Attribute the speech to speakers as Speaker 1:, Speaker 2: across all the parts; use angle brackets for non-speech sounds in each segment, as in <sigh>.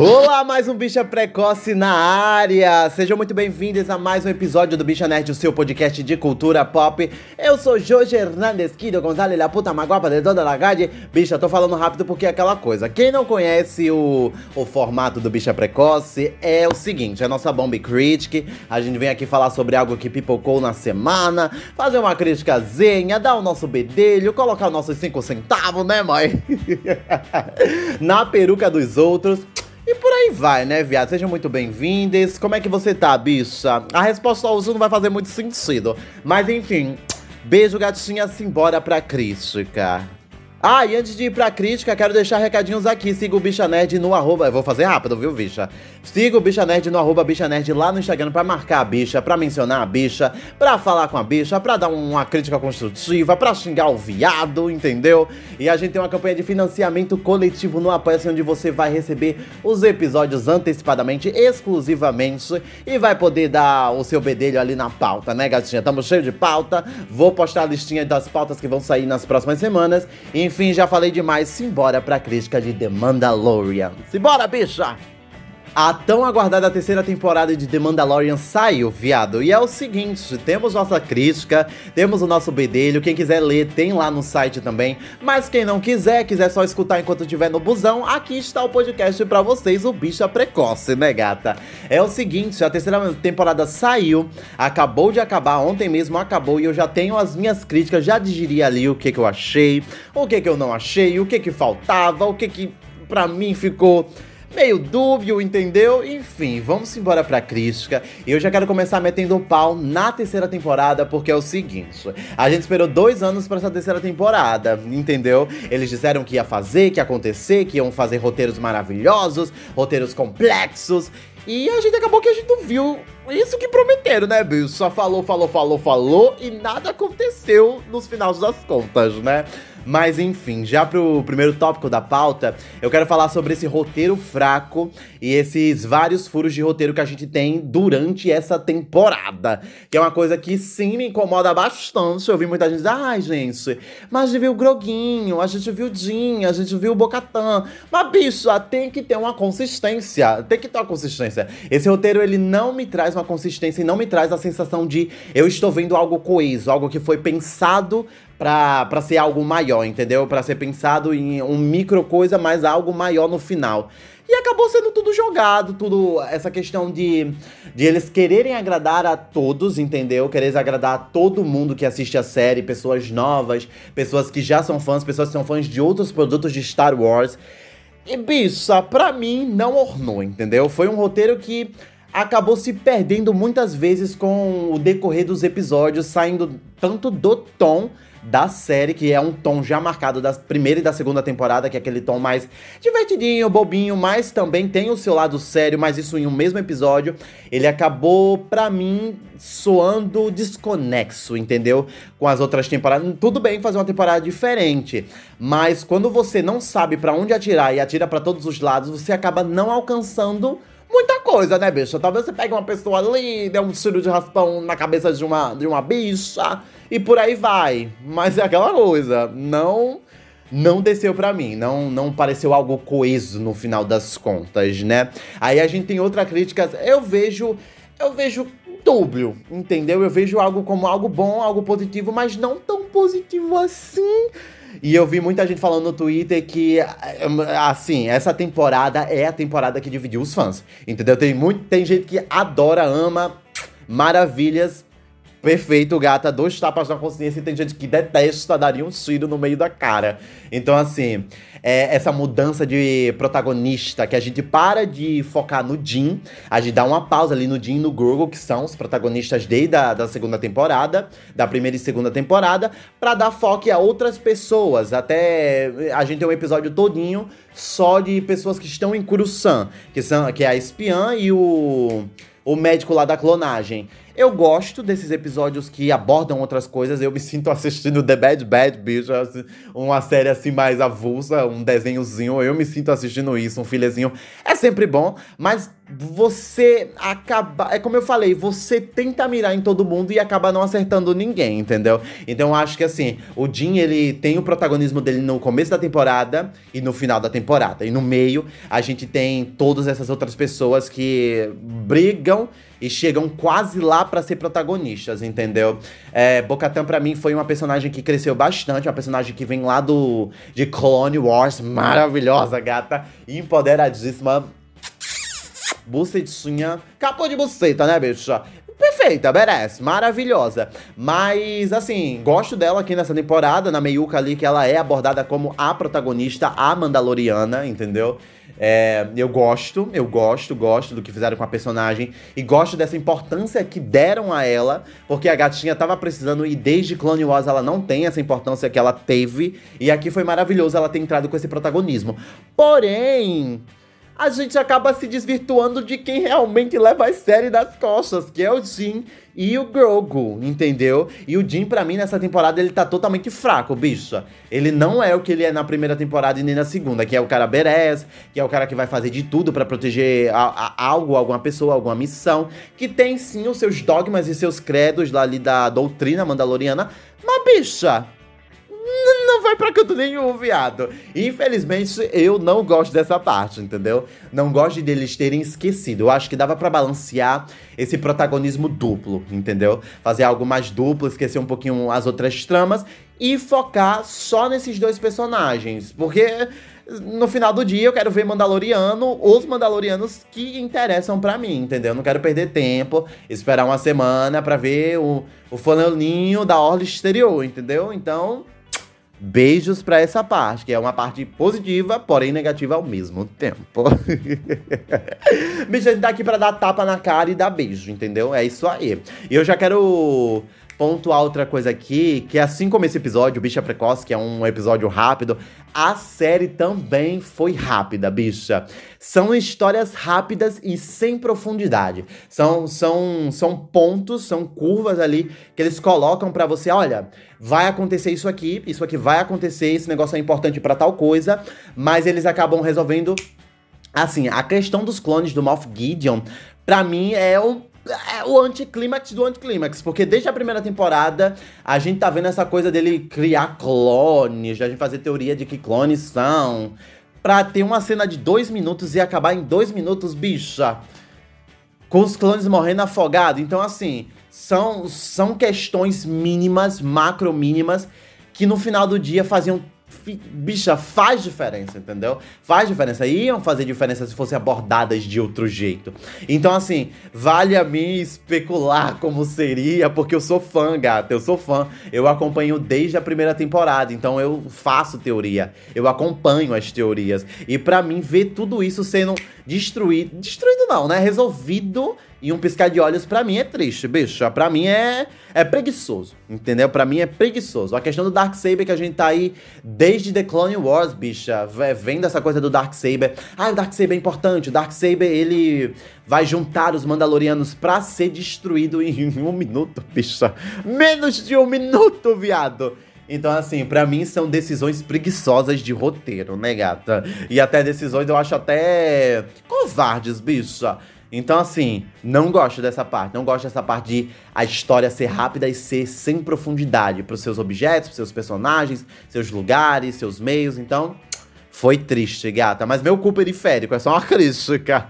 Speaker 1: Olá, mais um Bicha Precoce na área! Sejam muito bem-vindos a mais um episódio do Bicha Nerd, o seu podcast de cultura pop. Eu sou Jorge Hernandes Kido Gonzalez, la puta maguapa de toda la calle. Bicha, tô falando rápido porque é aquela coisa. Quem não conhece o, o formato do Bicha Precoce é o seguinte, é a nossa Bomb Critic. A gente vem aqui falar sobre algo que pipocou na semana, fazer uma criticazinha, dar o nosso bedelho, colocar os nossos 5 centavos, né, mãe? <laughs> na peruca dos outros. E por aí vai, né, viado? Sejam muito bem-vindos. Como é que você tá, bicha? A resposta ao uso não vai fazer muito sentido. Mas enfim, beijo, gatinha, simbora pra crítica. Ah, e antes de ir pra crítica, quero deixar recadinhos aqui. Siga o Bicha Nerd no arroba. Eu vou fazer rápido, viu, bicha? Siga o Bicha Nerd no arroba Bicha Nerd lá no Instagram pra marcar a bicha, pra mencionar a bicha, pra falar com a bicha, pra dar uma crítica construtiva, pra xingar o viado, entendeu? E a gente tem uma campanha de financiamento coletivo no Apoia-se, onde você vai receber os episódios antecipadamente, exclusivamente, e vai poder dar o seu bedelho ali na pauta, né, gatinha? Tamo cheio de pauta. Vou postar a listinha das pautas que vão sair nas próximas semanas. Enfim, já falei demais. Simbora pra crítica de The Mandalorian. Simbora, bicha! A tão aguardada terceira temporada de The Mandalorian saiu, viado. E é o seguinte: temos nossa crítica, temos o nosso bedelho. Quem quiser ler, tem lá no site também. Mas quem não quiser, quiser só escutar enquanto estiver no busão, aqui está o podcast para vocês, o Bicha Precoce, né, gata? É o seguinte: a terceira temporada saiu, acabou de acabar, ontem mesmo acabou, e eu já tenho as minhas críticas, já digeri ali o que, que eu achei, o que, que eu não achei, o que, que faltava, o que, que pra mim ficou meio dúbio, entendeu? Enfim, vamos embora pra crítica. Eu já quero começar metendo o pau na terceira temporada, porque é o seguinte: a gente esperou dois anos para essa terceira temporada, entendeu? Eles disseram que ia fazer, que ia acontecer, que iam fazer roteiros maravilhosos, roteiros complexos. E a gente acabou que a gente não viu isso que prometeram, né, bicho? Só falou, falou, falou, falou e nada aconteceu nos finais das contas, né? Mas enfim, já pro primeiro tópico da pauta, eu quero falar sobre esse roteiro fraco e esses vários furos de roteiro que a gente tem durante essa temporada. Que é uma coisa que sim me incomoda bastante. Eu vi muita gente dizer, ai, gente, mas a gente viu o Groguinho, a gente viu o Jin, a gente viu o Bocatan. Mas, bicho, tem que ter uma consistência. Tem que ter uma consistência. Esse roteiro, ele não me traz uma consistência e não me traz a sensação de eu estou vendo algo coeso, algo que foi pensado para ser algo maior, entendeu? Para ser pensado em um micro coisa, mas algo maior no final. E acabou sendo tudo jogado, tudo essa questão de, de eles quererem agradar a todos, entendeu? Querer agradar a todo mundo que assiste a série, pessoas novas, pessoas que já são fãs, pessoas que são fãs de outros produtos de Star Wars. E bicha, pra mim não ornou, entendeu? Foi um roteiro que acabou se perdendo muitas vezes com o decorrer dos episódios, saindo tanto do tom da série, que é um tom já marcado da primeira e da segunda temporada, que é aquele tom mais divertidinho, bobinho, mas também tem o seu lado sério, mas isso em um mesmo episódio, ele acabou, pra mim, soando desconexo, entendeu? Com as outras temporadas. Tudo bem fazer uma temporada diferente, mas quando você não sabe para onde atirar e atira para todos os lados, você acaba não alcançando muita coisa, né, bicha? Talvez você pegue uma pessoa ali, dê um tiro de raspão na cabeça de uma, de uma bicha e por aí vai. Mas é aquela coisa, não não desceu para mim, não não pareceu algo coeso no final das contas, né? Aí a gente tem outra crítica, eu vejo eu vejo dúbio, entendeu? Eu vejo algo como algo bom, algo positivo, mas não tão positivo assim. E eu vi muita gente falando no Twitter que, assim, essa temporada é a temporada que dividiu os fãs. Entendeu? Tem, muito, tem gente que adora, ama, maravilhas. Perfeito, gata, dois tapas na consciência e tem gente que detesta, daria um tiro no meio da cara. Então, assim, é essa mudança de protagonista, que a gente para de focar no Jim, a gente dá uma pausa ali no Jim e no Grogu, que são os protagonistas desde a da segunda temporada, da primeira e segunda temporada, para dar foco a outras pessoas. Até a gente tem um episódio todinho só de pessoas que estão em Coruscant, que, são, que é a espiã e o, o médico lá da clonagem. Eu gosto desses episódios que abordam outras coisas. Eu me sinto assistindo The Bad Bad Bitch, assim, uma série assim mais avulsa, um desenhozinho. Eu me sinto assistindo isso, um filezinho. É sempre bom, mas você acaba. É como eu falei, você tenta mirar em todo mundo e acaba não acertando ninguém, entendeu? Então eu acho que assim, o Jim ele tem o protagonismo dele no começo da temporada e no final da temporada. E no meio, a gente tem todas essas outras pessoas que brigam e chegam quase lá para ser protagonistas, entendeu? É, Bocatan para mim foi uma personagem que cresceu bastante, uma personagem que vem lá do de Clone Wars, maravilhosa, gata, empoderadíssima. Bucetinha, capô de buceta, né, bicha? perfeita, merece, maravilhosa. Mas, assim, gosto dela aqui nessa temporada, na meiuca ali, que ela é abordada como a protagonista, a Mandaloriana, entendeu? É, eu gosto, eu gosto, gosto do que fizeram com a personagem e gosto dessa importância que deram a ela, porque a gatinha tava precisando e desde Clone Wars ela não tem essa importância que ela teve, e aqui foi maravilhoso ela ter entrado com esse protagonismo. Porém, a gente acaba se desvirtuando de quem realmente leva a série das costas, que é o Jim e o Grogu, entendeu? E o Jim, para mim, nessa temporada, ele tá totalmente fraco, bicha. Ele não é o que ele é na primeira temporada e nem na segunda, que é o cara berés, que é o cara que vai fazer de tudo para proteger a, a, algo, alguma pessoa, alguma missão, que tem sim os seus dogmas e seus credos lá ali da doutrina mandaloriana, mas bicha, não vai pra canto nenhum, viado. Infelizmente, eu não gosto dessa parte, entendeu? Não gosto deles terem esquecido. Eu acho que dava para balancear esse protagonismo duplo, entendeu? Fazer algo mais duplo, esquecer um pouquinho as outras tramas e focar só nesses dois personagens. Porque no final do dia eu quero ver Mandaloriano, os Mandalorianos que interessam para mim, entendeu? Não quero perder tempo, esperar uma semana para ver o, o fulaninho da orla exterior, entendeu? Então, Beijos para essa parte, que é uma parte positiva, porém negativa ao mesmo tempo. <laughs> Bicho, a gente tá aqui pra dar tapa na cara e dar beijo, entendeu? É isso aí. E eu já quero pontuar outra coisa aqui, que assim como esse episódio, Bicha Precoce, que é um episódio rápido, a série também foi rápida, bicha. São histórias rápidas e sem profundidade. São, são, são pontos, são curvas ali que eles colocam para você, olha, vai acontecer isso aqui, isso aqui vai acontecer, esse negócio é importante para tal coisa, mas eles acabam resolvendo Assim, a questão dos clones do Moff Gideon, para mim, é o é o anticlímax do anticlímax, porque desde a primeira temporada a gente tá vendo essa coisa dele criar clones, a gente fazer teoria de que clones são, pra ter uma cena de dois minutos e acabar em dois minutos, bicha, com os clones morrendo afogados. Então, assim, são, são questões mínimas, macro mínimas, que no final do dia faziam bicha, faz diferença, entendeu? Faz diferença. Iam fazer diferença se fossem abordadas de outro jeito. Então, assim, vale a mim especular como seria, porque eu sou fã, gata. Eu sou fã. Eu acompanho desde a primeira temporada. Então, eu faço teoria. Eu acompanho as teorias. E para mim, ver tudo isso sendo destruído. Destruído não, né? Resolvido e um piscar de olhos, para mim, é triste, bicho. Pra mim é, é preguiçoso, entendeu? Pra mim é preguiçoso. A questão do Darksaber que a gente tá aí desde The Clone Wars, bicha. Vem dessa coisa do Darksaber. Ah, o Darksaber é importante. O Darksaber, ele vai juntar os Mandalorianos pra ser destruído em <laughs> um minuto, bicha. Menos de um minuto, viado. Então, assim, para mim são decisões preguiçosas de roteiro, né, gata? E até decisões eu acho até covardes, bicha. Então, assim, não gosto dessa parte. Não gosto dessa parte de a história ser rápida e ser sem profundidade pros seus objetos, pros seus personagens, seus lugares, seus meios. Então, foi triste, gata. Mas meu cu periférico é só uma crítica.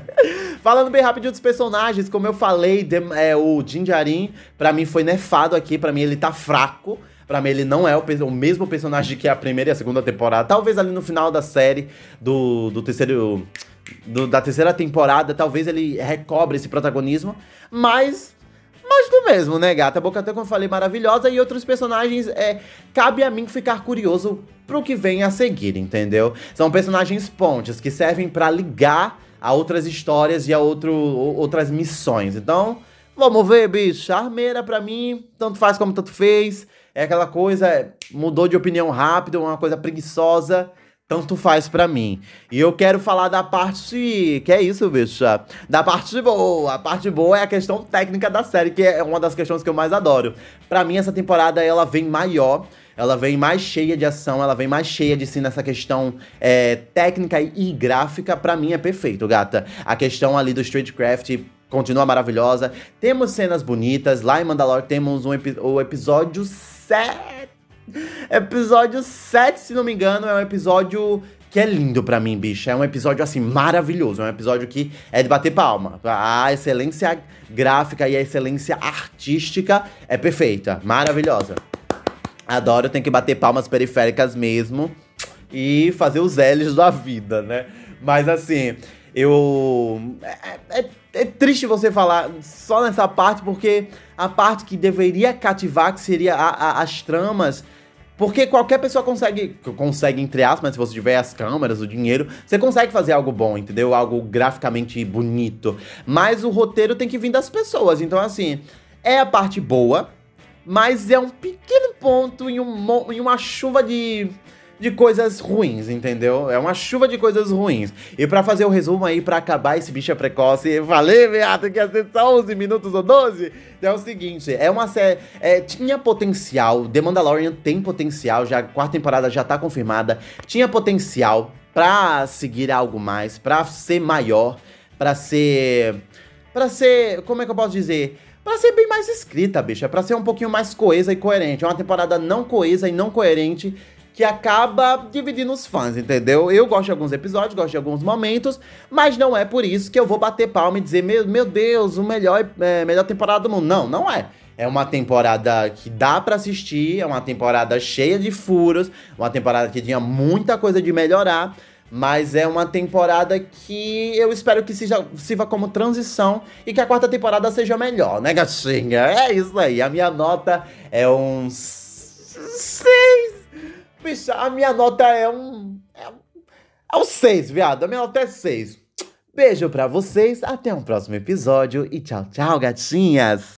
Speaker 1: <laughs> Falando bem rápido dos personagens, como eu falei, de, é, o Jinjarin, pra mim, foi nefado aqui. Pra mim, ele tá fraco. Pra mim, ele não é o, o, mesmo personagem que a primeira e a segunda temporada. Talvez ali no final da série, do, do terceiro do, da terceira temporada, talvez ele recobre esse protagonismo, mas mas do mesmo, né, gata? A Boca como eu falei, maravilhosa. E outros personagens, é, cabe a mim ficar curioso pro que vem a seguir, entendeu? São personagens pontes que servem para ligar a outras histórias e a outro, outras missões. Então, vamos ver, bicho. Armeira, pra mim, tanto faz como tanto fez. É aquela coisa, mudou de opinião rápido, uma coisa preguiçosa tanto faz para mim. E eu quero falar da parte. Que é isso, bicha? Da parte boa. A parte boa é a questão técnica da série, que é uma das questões que eu mais adoro. Para mim, essa temporada ela vem maior. Ela vem mais cheia de ação, ela vem mais cheia de si nessa questão é, técnica e gráfica. Para mim é perfeito, gata. A questão ali do Streetcraft continua maravilhosa. Temos cenas bonitas. Lá em Mandalore temos um epi o episódio 7 Episódio 7, se não me engano, é um episódio que é lindo para mim, bicha. É um episódio assim maravilhoso, é um episódio que é de bater palma. A excelência gráfica e a excelência artística é perfeita, maravilhosa. Adoro, tem que bater palmas periféricas mesmo e fazer os L's da vida, né? Mas assim, eu. É, é, é, triste você falar só nessa parte, porque a parte que deveria cativar, que seria a, a, as tramas porque qualquer pessoa consegue, consegue, entre aspas, se você tiver as câmeras, o dinheiro, você consegue fazer algo bom, entendeu? Algo graficamente bonito. Mas o roteiro tem que vir das pessoas. Então, assim, é a parte boa, mas é um pequeno ponto em, um, em uma chuva de de coisas ruins, entendeu? É uma chuva de coisas ruins. E para fazer o resumo aí, para acabar esse bicho precoce, <laughs> falei, viado, que ia ser só 11 minutos ou 12. É o seguinte, é uma série. É, tinha potencial, The Mandalorian tem potencial, já a quarta temporada já tá confirmada. Tinha potencial pra seguir algo mais, pra ser maior, pra ser. Pra ser. Como é que eu posso dizer? Pra ser bem mais escrita, bicha. Pra ser um pouquinho mais coesa e coerente. É uma temporada não coesa e não coerente que acaba dividindo os fãs, entendeu? Eu gosto de alguns episódios, gosto de alguns momentos, mas não é por isso que eu vou bater palma e dizer, meu, meu Deus, o melhor, é, melhor temporada do mundo. Não, não é. É uma temporada que dá para assistir, é uma temporada cheia de furos, uma temporada que tinha muita coisa de melhorar, mas é uma temporada que eu espero que seja, sirva como transição e que a quarta temporada seja melhor, né, gatinha? É isso aí. A minha nota é uns. 6, Bicho, a minha nota é um. É um, é um 6, viado. A minha nota é 6. Beijo pra vocês, até um próximo episódio e tchau, tchau, gatinhas!